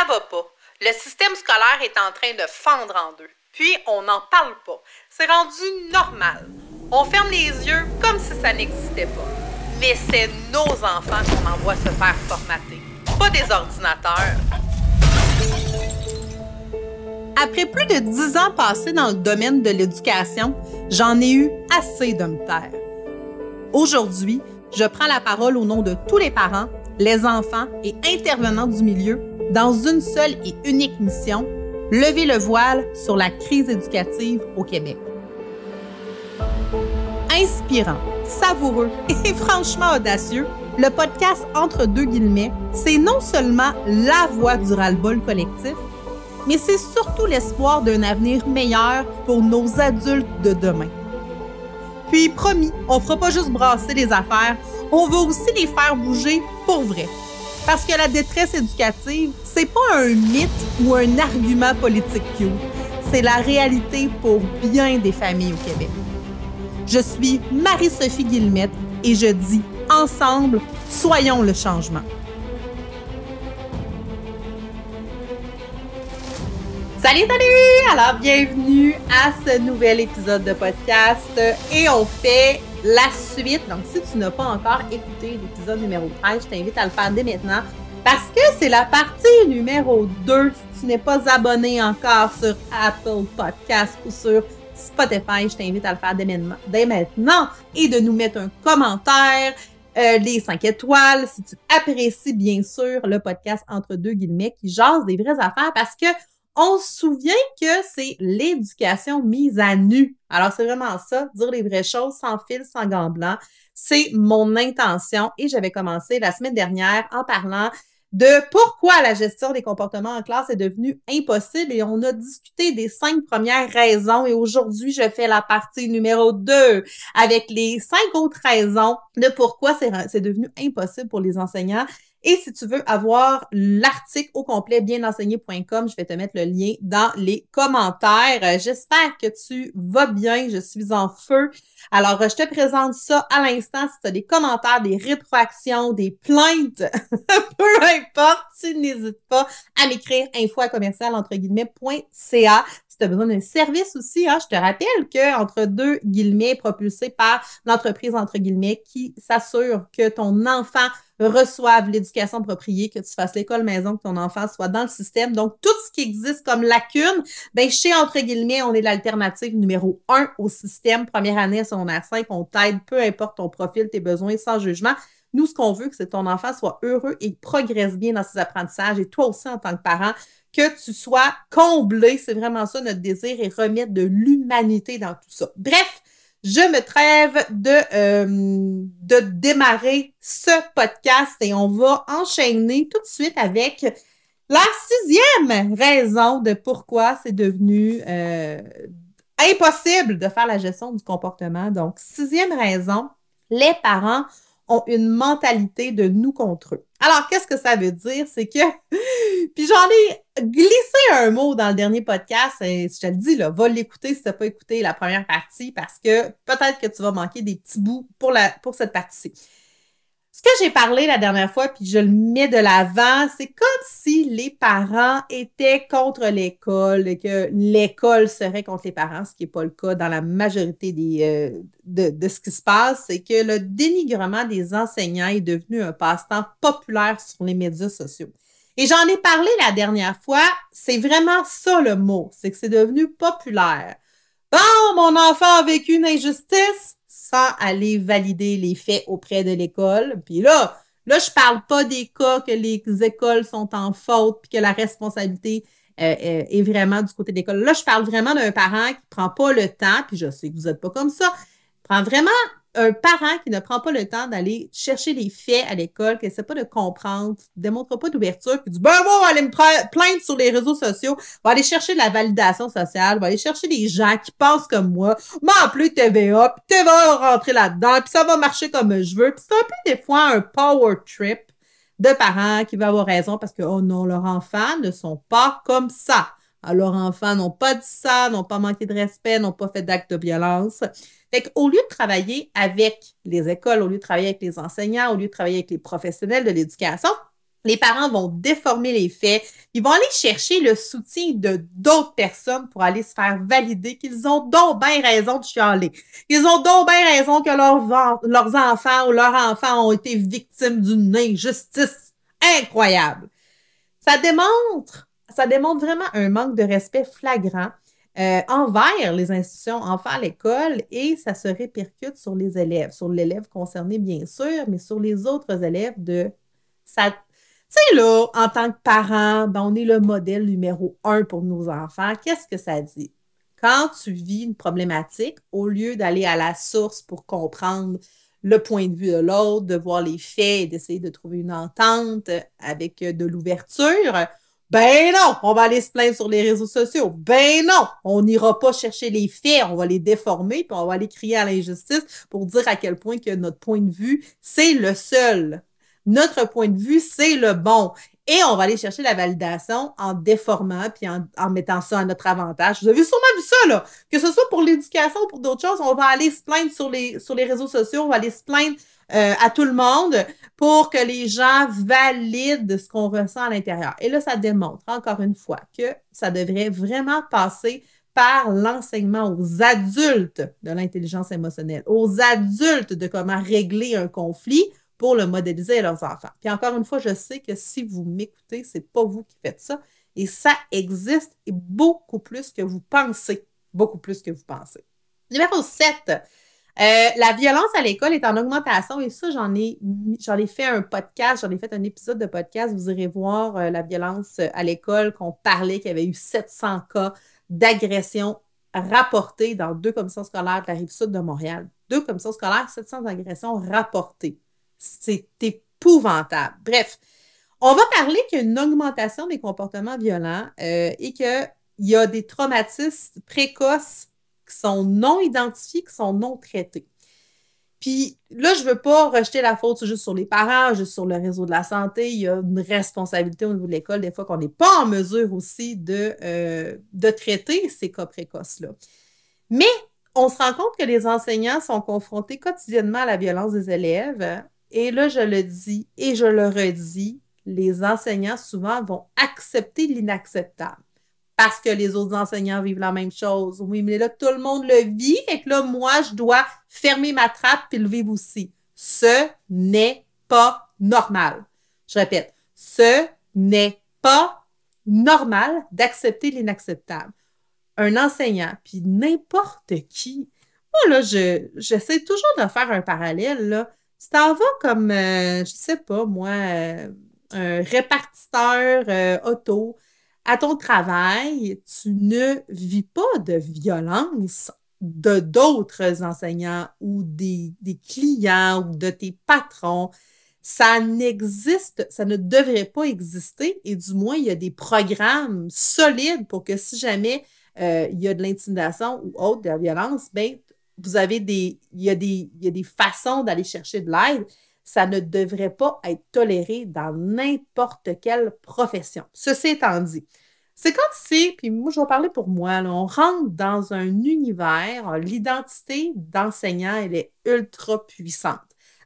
Ça va pas. Le système scolaire est en train de fendre en deux. Puis, on n'en parle pas. C'est rendu normal. On ferme les yeux comme si ça n'existait pas. Mais c'est nos enfants qu'on envoie se faire formater, pas des ordinateurs. Après plus de dix ans passés dans le domaine de l'éducation, j'en ai eu assez de me taire. Aujourd'hui, je prends la parole au nom de tous les parents, les enfants et intervenants du milieu dans une seule et unique mission, lever le voile sur la crise éducative au Québec. Inspirant, savoureux et franchement audacieux, le podcast Entre deux guillemets, c'est non seulement la voix du ras-le-bol collectif, mais c'est surtout l'espoir d'un avenir meilleur pour nos adultes de demain. Puis, promis, on fera pas juste brasser les affaires, on va aussi les faire bouger pour vrai. Parce que la détresse éducative, c'est pas un mythe ou un argument politique cute. C'est la réalité pour bien des familles au Québec. Je suis Marie-Sophie Guillemette et je dis ensemble, soyons le changement. Salut, salut! Alors, bienvenue à ce nouvel épisode de podcast et on fait la suite. Donc, si tu n'as pas encore écouté l'épisode numéro 13, je t'invite à le faire dès maintenant parce que c'est la partie numéro 2. Si tu n'es pas abonné encore sur Apple Podcast ou sur Spotify, je t'invite à le faire dès maintenant, et de nous mettre un commentaire, euh, les 5 étoiles, si tu apprécies bien sûr le podcast entre deux guillemets qui jase des vraies affaires parce que on se souvient que c'est l'éducation mise à nu. Alors, c'est vraiment ça, dire les vraies choses sans fil, sans gants blancs. C'est mon intention et j'avais commencé la semaine dernière en parlant de pourquoi la gestion des comportements en classe est devenue impossible et on a discuté des cinq premières raisons et aujourd'hui, je fais la partie numéro deux avec les cinq autres raisons de pourquoi c'est devenu impossible pour les enseignants et si tu veux avoir l'article au complet, bienenseigné.com, je vais te mettre le lien dans les commentaires. Euh, j'espère que tu vas bien. Je suis en feu. Alors, je te présente ça à l'instant. Si tu as des commentaires, des rétroactions, des plaintes, peu importe, tu n'hésites pas à m'écrire info à commercial entre guillemets.ca tu as besoin d'un service aussi, hein, je te rappelle que entre deux guillemets, propulsé par l'entreprise entre guillemets qui s'assure que ton enfant reçoive l'éducation appropriée, que tu fasses l'école maison, que ton enfant soit dans le système. Donc, tout ce qui existe comme lacune, ben, chez entre guillemets, on est l'alternative numéro un au système. Première année, secondaire 5, on t'aide, peu importe ton profil, tes besoins, sans jugement. Nous, ce qu'on veut, c'est que ton enfant soit heureux et progresse bien dans ses apprentissages. Et toi aussi, en tant que parent, que tu sois comblé. C'est vraiment ça notre désir et remettre de l'humanité dans tout ça. Bref, je me trêve de, euh, de démarrer ce podcast et on va enchaîner tout de suite avec la sixième raison de pourquoi c'est devenu euh, impossible de faire la gestion du comportement. Donc, sixième raison, les parents ont une mentalité de nous contre eux. Alors, qu'est-ce que ça veut dire? C'est que, puis j'en ai glissé un mot dans le dernier podcast, et je te le dis, va l'écouter si tu n'as pas écouté la première partie, parce que peut-être que tu vas manquer des petits bouts pour, la, pour cette partie-ci. Ce que j'ai parlé la dernière fois, puis je le mets de l'avant, c'est comme si les parents étaient contre l'école et que l'école serait contre les parents, ce qui n'est pas le cas dans la majorité des, euh, de, de, ce qui se passe, c'est que le dénigrement des enseignants est devenu un passe-temps populaire sur les médias sociaux. Et j'en ai parlé la dernière fois, c'est vraiment ça le mot, c'est que c'est devenu populaire. Bon, mon enfant a vécu une injustice, sans aller valider les faits auprès de l'école. Puis là, là, je parle pas des cas que les écoles sont en faute puis que la responsabilité euh, euh, est vraiment du côté de l'école. Là, je parle vraiment d'un parent qui prend pas le temps, puis je sais que vous n'êtes pas comme ça, prend vraiment un parent qui ne prend pas le temps d'aller chercher les faits à l'école, qui essaie pas de comprendre, ne démontre pas d'ouverture, qui dit ben moi, on va aller me plaindre sur les réseaux sociaux, va aller chercher de la validation sociale, va aller chercher des gens qui pensent comme moi, m'appeler TVA, puis TVA va rentrer là-dedans, puis ça va marcher comme je veux. Puis c'est un peu des fois un power trip de parents qui va avoir raison parce que oh non, leurs enfants ne sont pas comme ça. Alors, enfants n'ont pas dit ça, n'ont pas manqué de respect, n'ont pas fait d'actes de violence. Fait qu'au lieu de travailler avec les écoles, au lieu de travailler avec les enseignants, au lieu de travailler avec les professionnels de l'éducation, Les parents vont déformer les faits. Ils vont aller chercher le soutien de d'autres personnes pour aller se faire valider qu'ils ont donc bien raison de chialer. Ils ont donc bien raison que leurs, leurs enfants ou leurs enfants ont été victimes d'une injustice incroyable. Ça démontre, ça démontre vraiment un manque de respect flagrant euh, envers les institutions, envers l'école, et ça se répercute sur les élèves, sur l'élève concerné bien sûr, mais sur les autres élèves de tu sais, là, en tant que parent, ben, on est le modèle numéro un pour nos enfants. Qu'est-ce que ça dit? Quand tu vis une problématique, au lieu d'aller à la source pour comprendre le point de vue de l'autre, de voir les faits d'essayer de trouver une entente avec de l'ouverture, ben non, on va aller se plaindre sur les réseaux sociaux. Ben non, on n'ira pas chercher les faits, on va les déformer, puis on va aller crier à l'injustice pour dire à quel point que notre point de vue, c'est le seul notre point de vue, c'est le bon. Et on va aller chercher la validation en déformant puis en, mettant ça à notre avantage. Vous avez sûrement vu ça, là. Que ce soit pour l'éducation ou pour d'autres choses, on va aller se plaindre sur les, sur les réseaux sociaux, on va aller se plaindre euh, à tout le monde pour que les gens valident ce qu'on ressent à l'intérieur. Et là, ça démontre, encore une fois, que ça devrait vraiment passer par l'enseignement aux adultes de l'intelligence émotionnelle, aux adultes de comment régler un conflit pour le modéliser à leurs enfants. Puis encore une fois, je sais que si vous m'écoutez, c'est pas vous qui faites ça. Et ça existe beaucoup plus que vous pensez. Beaucoup plus que vous pensez. Numéro 7. Euh, la violence à l'école est en augmentation et ça, j'en ai, fait un podcast, j'en ai fait un épisode de podcast. Vous irez voir euh, la violence à l'école qu'on parlait, qu'il y avait eu 700 cas d'agression rapportés dans deux commissions scolaires de la rive sud de Montréal. Deux commissions scolaires, 700 agressions rapportées. C'est épouvantable. Bref, on va parler qu'il y a une augmentation des comportements violents euh, et qu'il y a des traumatismes précoces qui sont non identifiés, qui sont non traités. Puis là, je ne veux pas rejeter la faute juste sur les parents, juste sur le réseau de la santé. Il y a une responsabilité au niveau de l'école, des fois qu'on n'est pas en mesure aussi de, euh, de traiter ces cas précoces-là. Mais on se rend compte que les enseignants sont confrontés quotidiennement à la violence des élèves et là, je le dis et je le redis, les enseignants souvent vont accepter l'inacceptable parce que les autres enseignants vivent la même chose. Oui, mais là, tout le monde le vit, et que là, moi, je dois fermer ma trappe et le vivre aussi. Ce n'est pas normal. Je répète, ce n'est pas normal d'accepter l'inacceptable. Un enseignant, puis n'importe qui, moi, là, j'essaie toujours de faire un parallèle, là. Tu t'en vas comme, euh, je sais pas, moi, euh, un répartiteur euh, auto à ton travail, tu ne vis pas de violence de d'autres enseignants ou des, des, clients ou de tes patrons. Ça n'existe, ça ne devrait pas exister et du moins, il y a des programmes solides pour que si jamais il y a de l'intimidation ou autre, de la violence, ben, vous avez des, il y a des, il y a des façons d'aller chercher de l'aide. Ça ne devrait pas être toléré dans n'importe quelle profession. Ceci étant dit, c'est comme si, puis moi je vais parler pour moi, on rentre dans un univers, l'identité d'enseignant, elle est ultra puissante.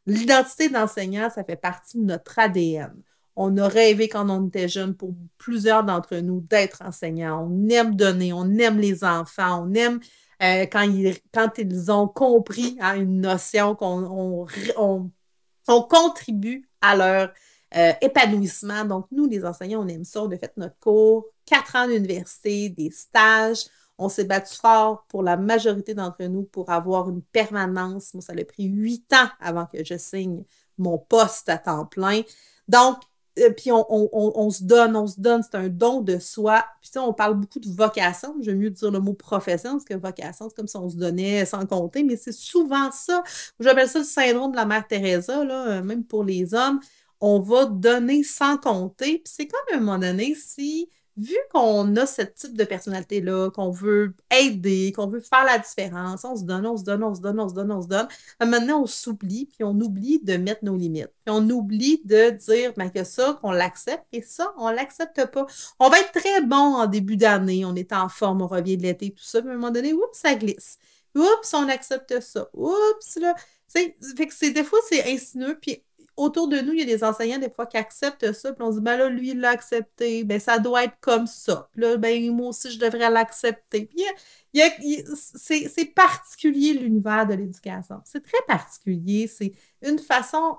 L'identité d'enseignant, ça fait partie de notre ADN. On a rêvé quand on était jeune, pour plusieurs d'entre nous, d'être enseignant. On aime donner, on aime les enfants, on aime euh, quand, ils, quand ils ont compris une notion qu'on on, contribue à leur euh, épanouissement. Donc, nous, les enseignants, on aime ça. On a fait notre cours, quatre ans d'université, des stages. On s'est battu fort pour la majorité d'entre nous pour avoir une permanence. Moi, ça a pris huit ans avant que je signe mon poste à temps plein. Donc, euh, puis on, se donne, on se donne, c'est un don de soi. Puis on parle beaucoup de vocation, j'aime mieux dire le mot profession, parce que vocation, c'est comme si on se donnait sans compter, mais c'est souvent ça. J'appelle ça le syndrome de la mère Teresa, là, euh, même pour les hommes. On va donner sans compter. Puis c'est comme à un moment donné, si vu qu'on a ce type de personnalité-là, qu'on veut aider, qu'on veut faire la différence, on se donne, on se donne, on se donne, on se donne, on se donne. Maintenant, on s'oublie, puis on oublie de mettre nos limites. Puis on oublie de dire ben, que ça, qu'on l'accepte, et ça, on l'accepte pas. On va être très bon en début d'année, on est en forme, on revient de l'été, tout ça, puis à un moment donné, oups, ça glisse. Oups, on accepte ça. Oups, là. fait que des fois, c'est insinueux, puis autour de nous, il y a des enseignants, des fois, qui acceptent ça, puis on se dit, ben là, lui, il l'a accepté, ben ça doit être comme ça. Puis là, ben moi aussi, je devrais l'accepter. Puis c'est particulier, l'univers de l'éducation. C'est très particulier. C'est une façon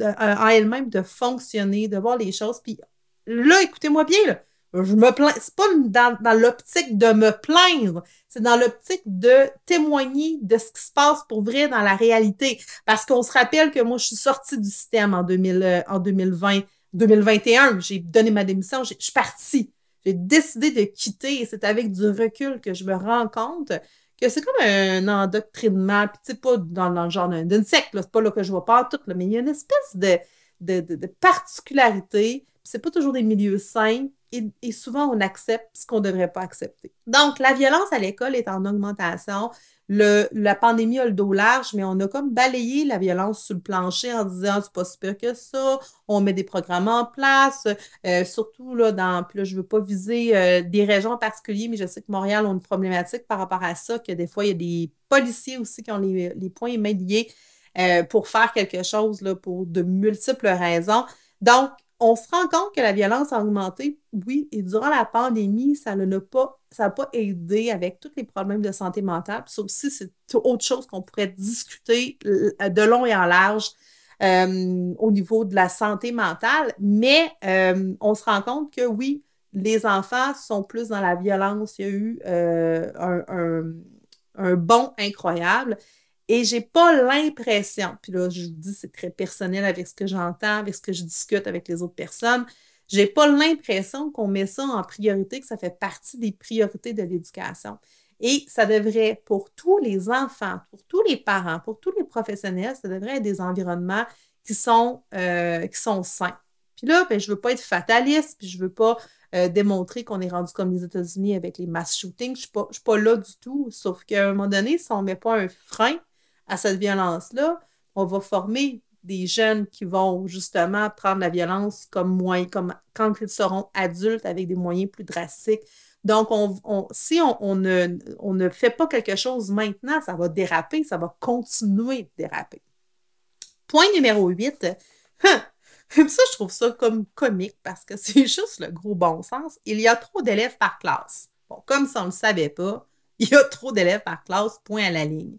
euh, en elle-même de fonctionner, de voir les choses. Puis là, écoutez-moi bien, là, je me plains. C'est pas dans, dans l'optique de me plaindre, c'est dans l'optique de témoigner de ce qui se passe pour vrai dans la réalité. Parce qu'on se rappelle que moi, je suis sortie du système en, 2000, euh, en 2020, 2021. J'ai donné ma démission, je suis partie. J'ai décidé de quitter et c'est avec du recul que je me rends compte que c'est comme un endoctrinement, puis tu sais, pas dans, le genre d'une secte, c'est pas là que je vois pas tout, mais il y a une espèce de, de, de particularité, c'est pas toujours des milieux sains, et, souvent on accepte ce qu'on ne devrait pas accepter. Donc, la violence à l'école est en augmentation. Le, la pandémie a le dos large, mais on a comme balayé la violence sur le plancher en disant c'est pas si pire que ça, on met des programmes en place, euh, surtout là, dans, puis là, je veux pas viser euh, des régions en particulier, mais je sais que Montréal a une problématique par rapport à ça, que des fois, il y a des policiers aussi qui ont les, les points et liés euh, pour faire quelque chose là, pour de multiples raisons. Donc, on se rend compte que la violence a augmenté, oui, et durant la pandémie, ça n'a pas, aidé avec tous les problèmes de santé mentale. ça aussi, c'est autre chose qu'on pourrait discuter euh, de long et en large euh, au niveau de la santé mentale. Mais euh, on se rend compte que oui, les enfants sont plus dans la violence. Il y a eu un, un, un bond incroyable. Et j'ai pas l'impression, puis là, je vous dis, c'est très personnel avec ce que j'entends, avec ce que je discute avec les autres personnes. J'ai pas l'impression qu'on met ça en priorité, que ça fait partie des priorités de l'éducation. Et ça devrait, pour tous les enfants, pour tous les parents, pour tous les professionnels, ça devrait être des environnements qui sont, euh, qui sont sains. Puis là, ben, je veux pas être fataliste, puis je veux pas euh, démontrer qu'on est rendu comme les États-Unis avec les mass shootings. Je ne suis, pas là du tout. Sauf qu'à un moment donné, si on ne met pas un frein à cette violence-là, on va former des jeunes qui vont justement prendre la violence comme moyen, comme quand ils seront adultes avec des moyens plus drastiques. Donc, on, si on, ne, fait pas quelque chose maintenant, ça va déraper, ça va continuer de déraper. Point numéro 8. Hein, ça, je trouve ça comme comique parce que c'est juste le gros bon sens. Il y a trop d'élèves par classe. Bon, comme si on ne le savait pas, il y a trop d'élèves par classe, point à la ligne.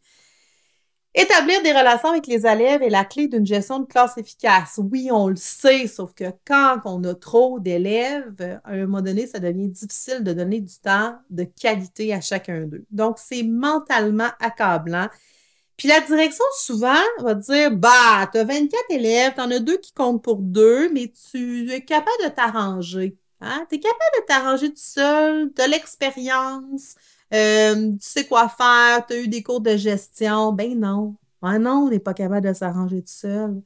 Établir des relations avec les élèves est la clé d'une gestion de classe efficace. Oui, on le sait, sauf que quand on a trop d'élèves, à un moment donné, ça devient difficile de donner du temps de qualité à chacun d'eux. Donc, c'est mentalement accablant. Puis la direction, souvent, va dire Bah, tu as 24 élèves, tu en as deux qui comptent pour deux, mais tu es capable de t'arranger. Hein? Tu es capable de t'arranger tout seul, de l'expérience, euh, tu sais quoi faire, tu as eu des cours de gestion? Ben non. Ben non, on n'est pas capable de s'arranger tout seul.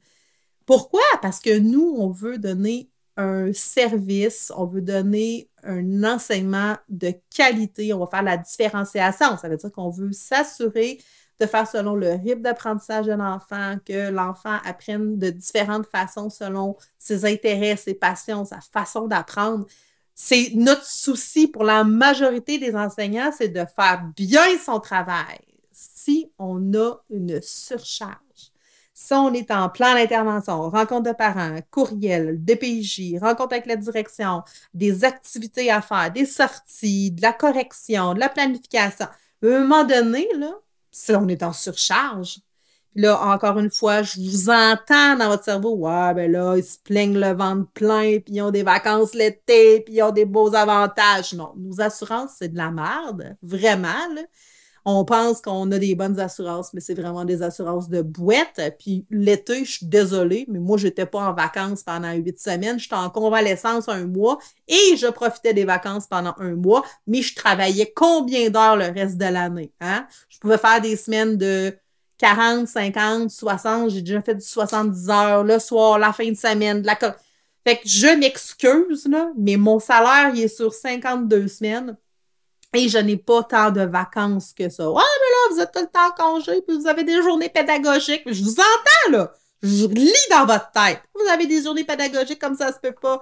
Pourquoi? Parce que nous, on veut donner un service, on veut donner un enseignement de qualité, on va faire la différenciation. Ça veut dire qu'on veut s'assurer de faire selon le rythme d'apprentissage de l'enfant, que l'enfant apprenne de différentes façons selon ses intérêts, ses passions, sa façon d'apprendre c'est notre souci pour la majorité des enseignants, c'est de faire bien son travail. Si on a une surcharge, si on est en plan d'intervention, rencontre de parents, courriel, DPJ, rencontre avec la direction, des activités à faire, des sorties, de la correction, de la planification, à un moment donné, là, si on est en surcharge, là, encore une fois, je vous entends dans votre cerveau. Ouais, ben là, ils se plaignent le ventre plein, puis ils ont des vacances l'été, puis ils ont des beaux avantages. Non, nos assurances, c'est de la merde. Vraiment, là. On pense qu'on a des bonnes assurances, mais c'est vraiment des assurances de boîte. Puis l'été, je suis désolée, mais moi, j'étais pas en vacances pendant huit semaines. J'étais en convalescence un mois et je profitais des vacances pendant un mois, mais je travaillais combien d'heures le reste de l'année? Hein? Je pouvais faire des semaines de 40, 50, 60, j'ai déjà fait du 70 heures le soir, la fin de semaine, de la Fait que je m'excuse, là, mais mon salaire, il est sur 52 semaines et je n'ai pas tant de vacances que ça. Ah, mais là, vous êtes tout le temps en congé, puis vous avez des journées pédagogiques. Je vous entends, là. Je lis dans votre tête. Vous avez des journées pédagogiques comme ça, ça se peut pas.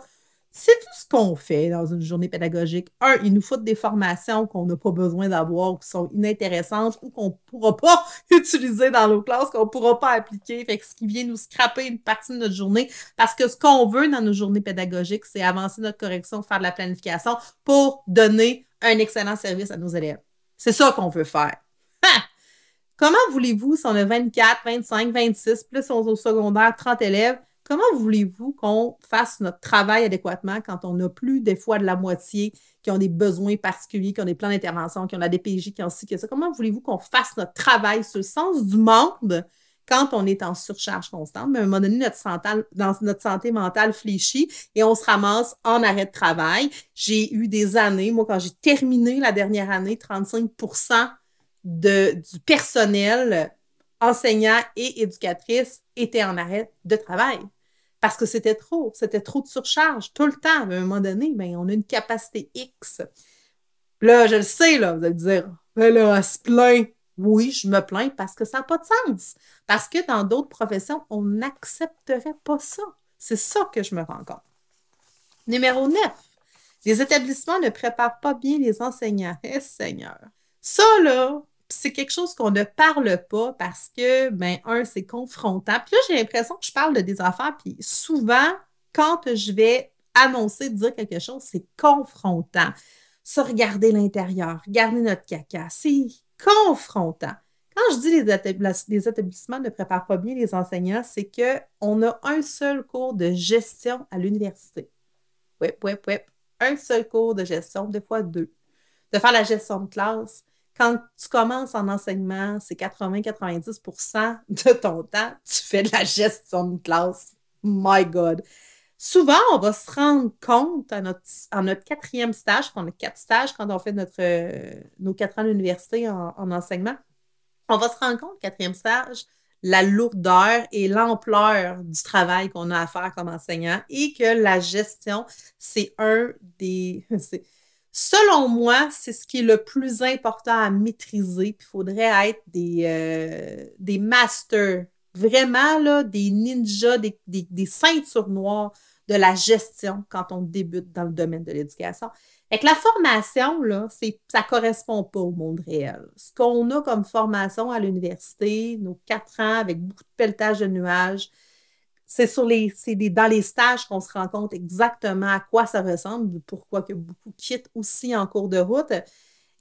C'est tout ce qu'on fait dans une journée pédagogique. Un, ils nous foutent des formations qu'on n'a pas besoin d'avoir, qui sont inintéressantes ou qu'on ne pourra pas utiliser dans nos classes, qu'on ne pourra pas appliquer. Fait que ce qui vient nous scraper une partie de notre journée. Parce que ce qu'on veut dans nos journées pédagogiques, c'est avancer notre correction, faire de la planification pour donner un excellent service à nos élèves. C'est ça qu'on veut faire. Comment voulez-vous, si on a 24, 25, 26, plus on au secondaire, 30 élèves, Comment voulez-vous qu'on fasse notre travail adéquatement quand on n'a plus des fois de la moitié qui ont des besoins particuliers, qui ont des plans d'intervention, qui ont la DPJ, qui ont ci, que ça? Comment voulez-vous qu'on fasse notre travail sur le sens du monde quand on est en surcharge constante? Mais à un moment donné, notre santé, dans notre santé mentale fléchit et on se ramasse en arrêt de travail. J'ai eu des années, moi, quand j'ai terminé la dernière année, 35% de, du personnel enseignant et éducatrice était en arrêt de travail parce que c'était trop, c'était trop de surcharge tout le temps. À un moment donné, ben, on a une capacité X. Là, je le sais, là, vous allez dire, ben là, elle se plaint. Oui, je me plains parce que ça n'a pas de sens. Parce que dans d'autres professions, on n'accepterait pas ça. C'est ça que je me rends compte. Numéro 9. Les établissements ne préparent pas bien les enseignants. Eh, Seigneur. Ça, là, c'est quelque chose qu'on ne parle pas parce que, ben, un, c'est confrontant. Puis là, j'ai l'impression que je parle de des affaires, puis souvent, quand je vais annoncer, dire quelque chose, c'est confrontant. Ça, regarder l'intérieur, regarder notre caca, c'est confrontant. Quand je dis les, les établissements ne préparent pas bien les enseignants, c'est qu'on a un seul cours de gestion à l'université. Oui, oui, oui. Un seul cours de gestion, des fois deux. De faire la gestion de classe, quand tu commences en enseignement, c'est 80-90% de ton temps, tu fais de la gestion de classe. My God. Souvent, on va se rendre compte à notre, quatrième stage, on a quatre stages quand on fait notre, euh, nos quatre ans d'université en, enseignement, on va se rendre compte, quatrième stage, la lourdeur et l'ampleur du travail qu'on a à faire comme enseignant et que la gestion, c'est un des... Selon moi, c'est ce qui est le plus important à maîtriser. il faudrait être des, euh, des masters, vraiment là, des ninjas, des, des, ceintures noires de la gestion quand on débute dans le domaine de l'éducation. Et que la formation, là, ça ne correspond pas au monde réel. Ce qu'on a comme formation à l'université, nos quatre ans avec beaucoup de pelletage de nuages, c'est sur les, dans les stages qu'on se rend compte exactement à quoi ça ressemble, pourquoi que beaucoup quittent aussi en cours de route,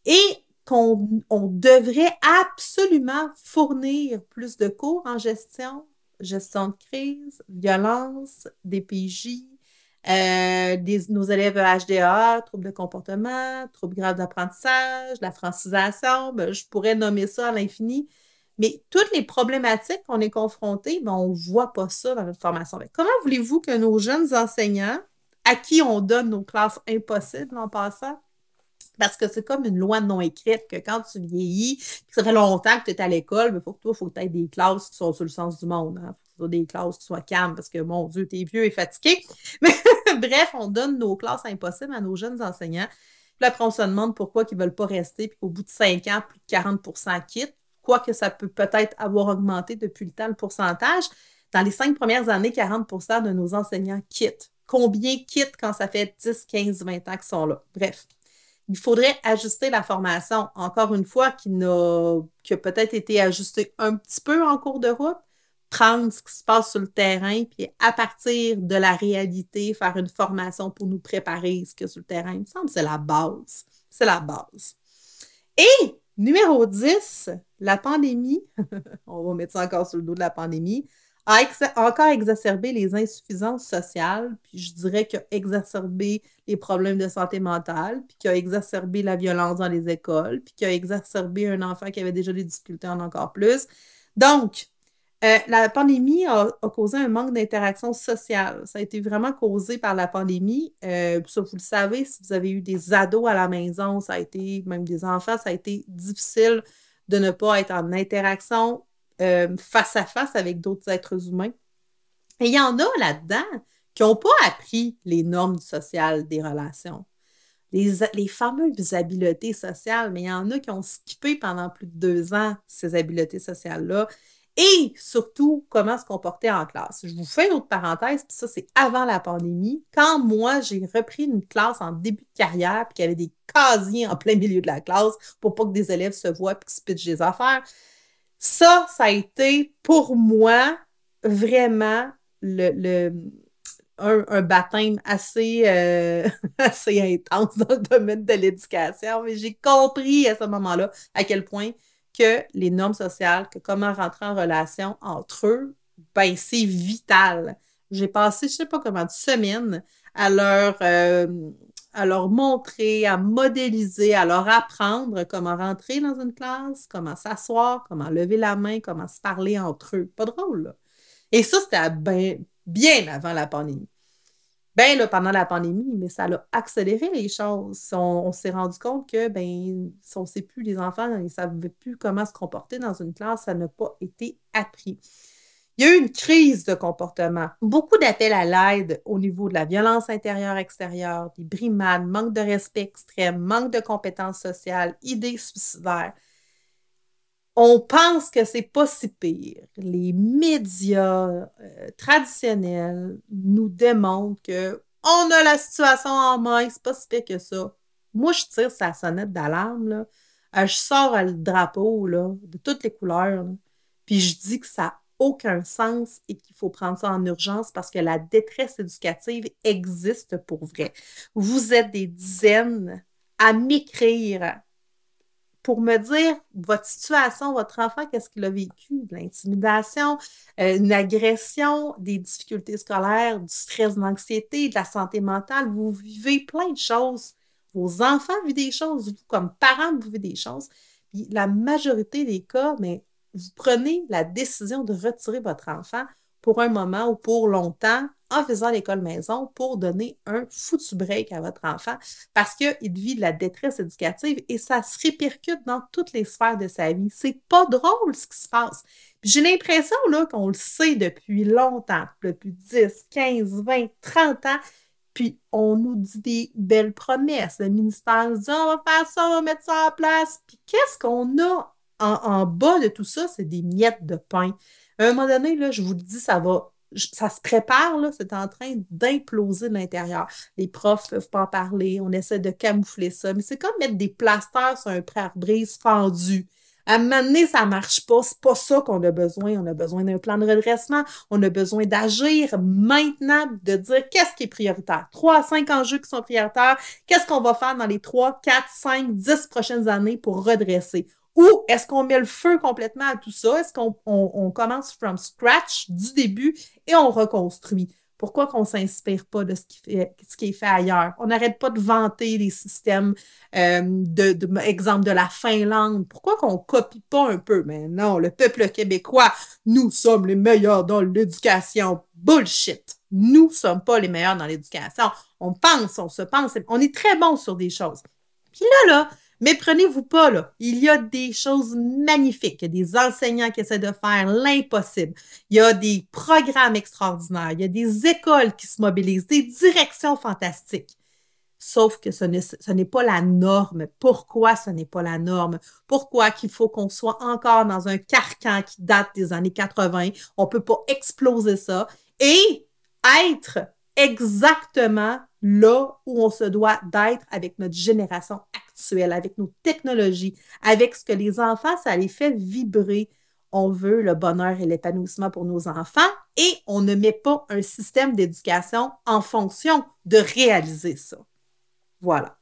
et qu'on devrait absolument fournir plus de cours en gestion, gestion de crise, violence, DPJ, euh, nos élèves HDA, troubles de comportement, troubles graves d'apprentissage, la francisation, ben, je pourrais nommer ça à l'infini. Mais toutes les problématiques qu'on est confrontés, ben, on ne voit pas ça dans notre formation. comment voulez-vous que nos jeunes enseignants, à qui on donne nos classes impossibles en passant, parce que c'est comme une loi non écrite que quand tu vieillis, que ça fait longtemps que tu es à l'école, faut que toi, il faut que tu aies des classes qui sont sur le sens du monde. Hein. faut des classes qui soient calmes parce que, mon Dieu, tu es vieux et fatigué. Mais bref, on donne nos classes impossibles à nos jeunes enseignants. Puis après, on se demande pourquoi ils ne veulent pas rester, puis qu'au bout de cinq ans, plus de 40% quittent quoique ça peut peut-être avoir augmenté depuis le temps le pourcentage. Dans les cinq premières années, 40% de nos enseignants quittent. Combien quittent quand ça fait 10, 15, 20 ans qu'ils sont là? Bref, il faudrait ajuster la formation, encore une fois, qui, a, qui a peut-être été ajustée un petit peu en cours de route, prendre ce qui se passe sur le terrain, puis à partir de la réalité, faire une formation pour nous préparer ce a sur le terrain. Il me semble que c'est la base. C'est la base. Et Numéro 10, la pandémie, on va mettre ça encore sur le dos de la pandémie, a encore exacerbé les insuffisances sociales, puis je dirais qu'il a exacerbé les problèmes de santé mentale, puis qu'il a exacerbé la violence dans les écoles, puis qu'il a exacerbé un enfant qui avait déjà des difficultés en encore plus. Donc, euh, la pandémie a, causé un manque d'interaction sociale. Ça a été vraiment causé par la pandémie. Euh, ça, vous le savez, si vous avez eu des ados à la maison, ça a été, même des enfants, ça a été difficile de ne pas être en interaction euh, face à face avec d'autres êtres humains. Et il y en a là-dedans qui n'ont pas appris les normes sociales des relations. Les, les, fameuses habiletés sociales, mais il y en a qui ont skippé pendant plus de deux ans ces habiletés sociales-là et surtout comment se comporter en classe. Je vous fais une autre parenthèse, puis ça, c'est avant la pandémie. Quand moi, j'ai repris une classe en début de carrière, puis qu'il y avait des casiers en plein milieu de la classe pour pas que des élèves se voient et qu'ils se pitchent des affaires, ça, ça a été pour moi vraiment le, un, baptême assez, euh, assez intense dans le domaine de l'éducation. Mais j'ai compris à ce moment-là à quel point que les normes sociales, que comment rentrer en relation entre eux, ben c'est vital. J'ai passé, je ne sais pas comment, une semaine à leur, euh, à leur montrer, à modéliser, à leur apprendre comment rentrer dans une classe, comment s'asseoir, comment lever la main, comment se parler entre eux. Pas drôle. Et ça, c'était bien, bien avant la pandémie. Ben là, pendant la pandémie, mais ça a accéléré les choses. On, s'est rendu compte que, ben, si on ne sait plus, les enfants, ils ne savaient plus comment se comporter dans une classe, ça n'a pas été appris. Il y a eu une crise de comportement, beaucoup d'appels à l'aide au niveau de la violence intérieure-extérieure, des brimades, manque de respect extrême, manque de compétences sociales, idées suicidaires on pense que c'est pas si pire. Les médias euh, traditionnels nous démontrent que on a la situation en main, c'est pas si pire que ça. Moi, je tire sa sonnette d'alarme. Euh, je sors le drapeau de toutes les couleurs, puis je dis que ça n'a aucun sens et qu'il faut prendre ça en urgence parce que la détresse éducative existe pour vrai. Vous êtes des dizaines à m'écrire pour me dire votre situation, votre enfant, qu'est-ce qu'il a vécu, de l'intimidation, euh, une agression, des difficultés scolaires, du stress, de l'anxiété, de la santé mentale. Vous vivez plein de choses. Vos enfants vivent des choses, vous, comme parents, vous vivez des choses. La majorité des cas, mais vous prenez la décision de retirer votre enfant pour un moment ou pour longtemps en faisant l'école maison pour donner un foutu break à votre enfant parce qu'il vit de la détresse éducative et ça se répercute dans toutes les sphères de sa vie. C'est pas drôle ce qui se passe. J'ai l'impression qu'on le sait depuis longtemps, depuis 10, 15, 20, 30 ans. Puis on nous dit des belles promesses. Le ministère nous dit on va faire ça, on va mettre ça en place. Puis qu'est-ce qu'on a en, bas de tout ça? C'est des miettes de pain. À un moment donné, je vous le dis, ça va ça se prépare, là, c'est en train d'imploser l'intérieur. Les profs ne peuvent pas en parler, on essaie de camoufler ça, mais c'est comme mettre des plasters sur un pare-brise fendu. À un moment donné, ça marche pas. C'est pas ça qu'on a besoin. On a besoin d'un plan de redressement. On a besoin d'agir maintenant, de dire qu'est-ce qui est prioritaire. Trois à cinq enjeux qui sont prioritaires. Qu'est-ce qu'on va faire dans les trois, quatre, cinq, dix prochaines années pour redresser? Ou est-ce qu'on met le feu complètement à tout ça? Est-ce qu'on commence from scratch du début et on reconstruit? Pourquoi qu'on ne s'inspire pas de ce qui, est fait ailleurs? On n'arrête pas de vanter les systèmes, euh, de, exemple de la Finlande. Pourquoi qu'on ne copie pas un peu? Mais non, le peuple québécois, nous sommes les meilleurs dans l'éducation. Bullshit! Nous ne sommes pas les meilleurs dans l'éducation. On pense, on se pense, on est très bons sur des choses. Puis là, là, mais prenez-vous pas, là. Il y a des choses magnifiques. Il y a des enseignants qui essaient de faire l'impossible. Il y a des programmes extraordinaires. Il y a des écoles qui se mobilisent, des directions fantastiques. Sauf que ce n'est pas la norme. Pourquoi ce n'est pas la norme? Pourquoi qu'il faut qu'on soit encore dans un carcan qui date des années 80? On ne peut pas exploser ça et être exactement là où on se doit d'être avec notre génération actuelle, avec nos technologies, avec ce que les enfants, ça les fait vibrer. On veut le bonheur et l'épanouissement pour nos enfants et on ne met pas un système d'éducation en fonction de réaliser ça. Voilà.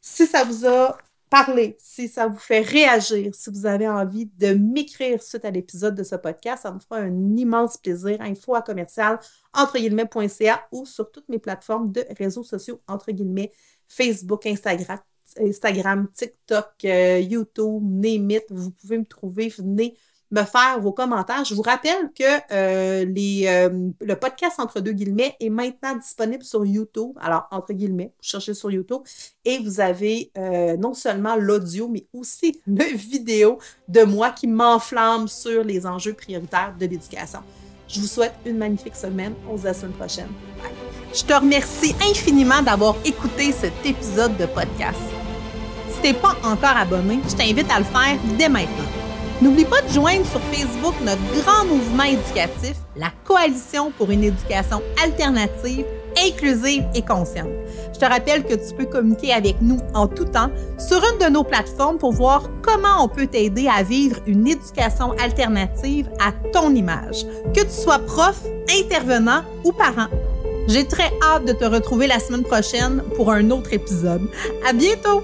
Si ça vous a parler, si ça vous fait réagir, si vous avez envie de m'écrire suite à l'épisode de ce podcast, ça me fera un immense plaisir. Info à commercial entre guillemets.ca ou sur toutes mes plateformes de réseaux sociaux entre guillemets, Facebook, Instagram, TikTok, euh, YouTube, name Vous pouvez me trouver, venez me faire vos commentaires. Je vous rappelle que euh, les, euh, le podcast entre deux guillemets est maintenant disponible sur YouTube. Alors, entre guillemets, vous cherchez sur YouTube et vous avez euh, non seulement l'audio, mais aussi le vidéo de moi qui m'enflamme sur les enjeux prioritaires de l'éducation. Je vous souhaite une magnifique semaine. On se voit la semaine prochaine. Je te remercie infiniment d'avoir écouté cet épisode de podcast. Si tu n'es pas encore abonné, je t'invite à le faire dès maintenant N'oublie pas de joindre sur Facebook notre grand mouvement éducatif, la Coalition pour une éducation alternative, inclusive et consciente. Je te rappelle que tu peux communiquer avec nous en tout temps sur une de nos plateformes pour voir comment on peut t'aider à vivre une éducation alternative à ton image, que tu sois prof, intervenant ou parent. J'ai très hâte de te retrouver la semaine prochaine pour un autre épisode. À bientôt!